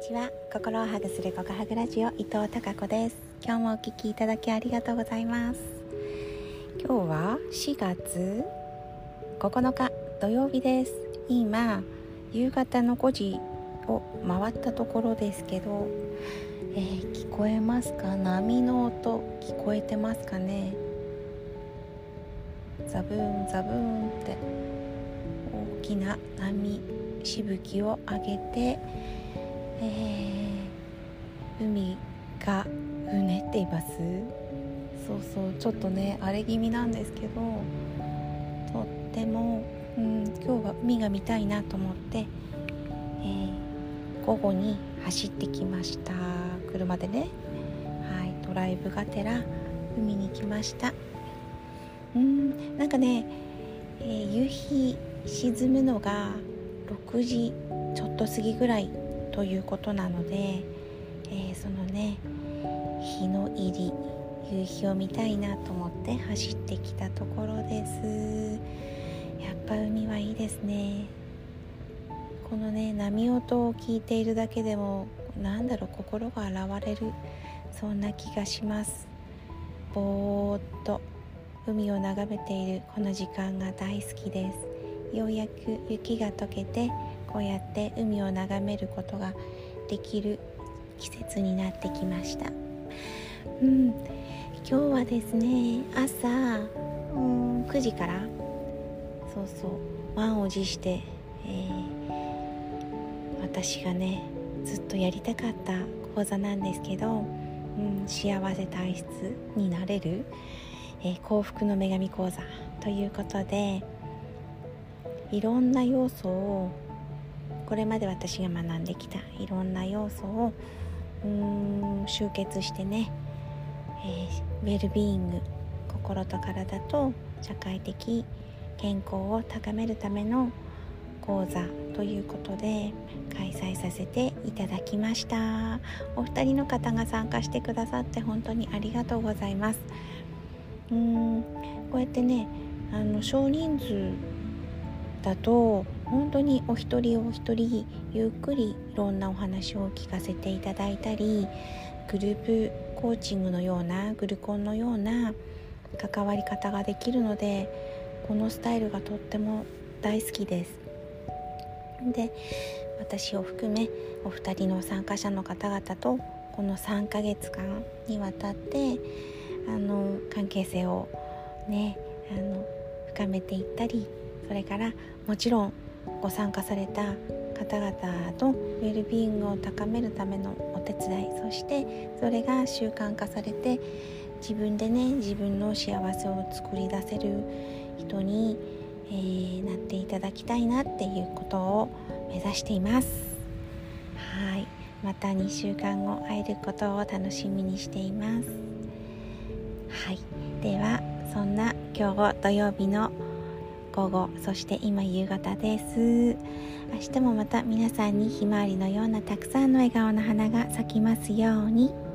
ちは。心をハグするココハグラジオ伊藤孝子です。今日もお聞きいただきありがとうございます。今日は4月9日土曜日です。今夕方の5時を回ったところですけど、えー、聞こえますか？波の音聞こえてますかね？ザブーンザブーンって大きな波しぶきを上げて、えー、海がうねっています。そうそうちょっとね荒れ気味なんですけどとっても、うん、今日は海が見たいなと思って、えー、午後に走ってきました。車でね。はいドライブがてら海に来ました。うんなんかね、えー、夕日沈むのが6時ちょっと過ぎぐらいということなので、えー、そのね日の入り夕日を見たいなと思って走ってきたところです。やっぱ海はいいですね。このね波音を聞いているだけでもなんだろう心が洗われるそんな気がします。ぼーっと海を眺めているこの時間が大好きです。ようやく雪が溶けてこうやって海を眺めることができる季節になってきました。うん。今日はですね朝うん9時からそうそう満を持して、えー、私がねずっとやりたかった講座なんですけど、うん、幸せ体質になれる、えー、幸福の女神講座ということでいろんな要素をこれまで私が学んできたいろんな要素をうん集結してね、えー、ウェルビーイング心と体と社会的健康を高めるための講座ということで開催させていただきました。お二人の方が参加してくださって本当にありがとうございます。うーんこうやってねあの少人数だと本当にお一人お一人ゆっくりいろんなお話を聞かせていただいたりグループコーチングのようなグルコンのような関わり方ができるのでこのスタイルがとっても大好きです。で私を含めお二人の参加者の方々とこの3ヶ月間にわたってあの関係性をねあの深めていったりそれからもちろんご参加された方々のウェルビーイングを高めるためのお手伝いそしてそれが習慣化されて自分でね自分の幸せを作り出せる人に、えー、なっていただきたいなっていうことを目指しています。はい。また2週間後会えることを楽しみにしています。はい。ではそんな今日土曜日の午後そして今夕方です明日もまた皆さんにひまわりのようなたくさんの笑顔の花が咲きますように。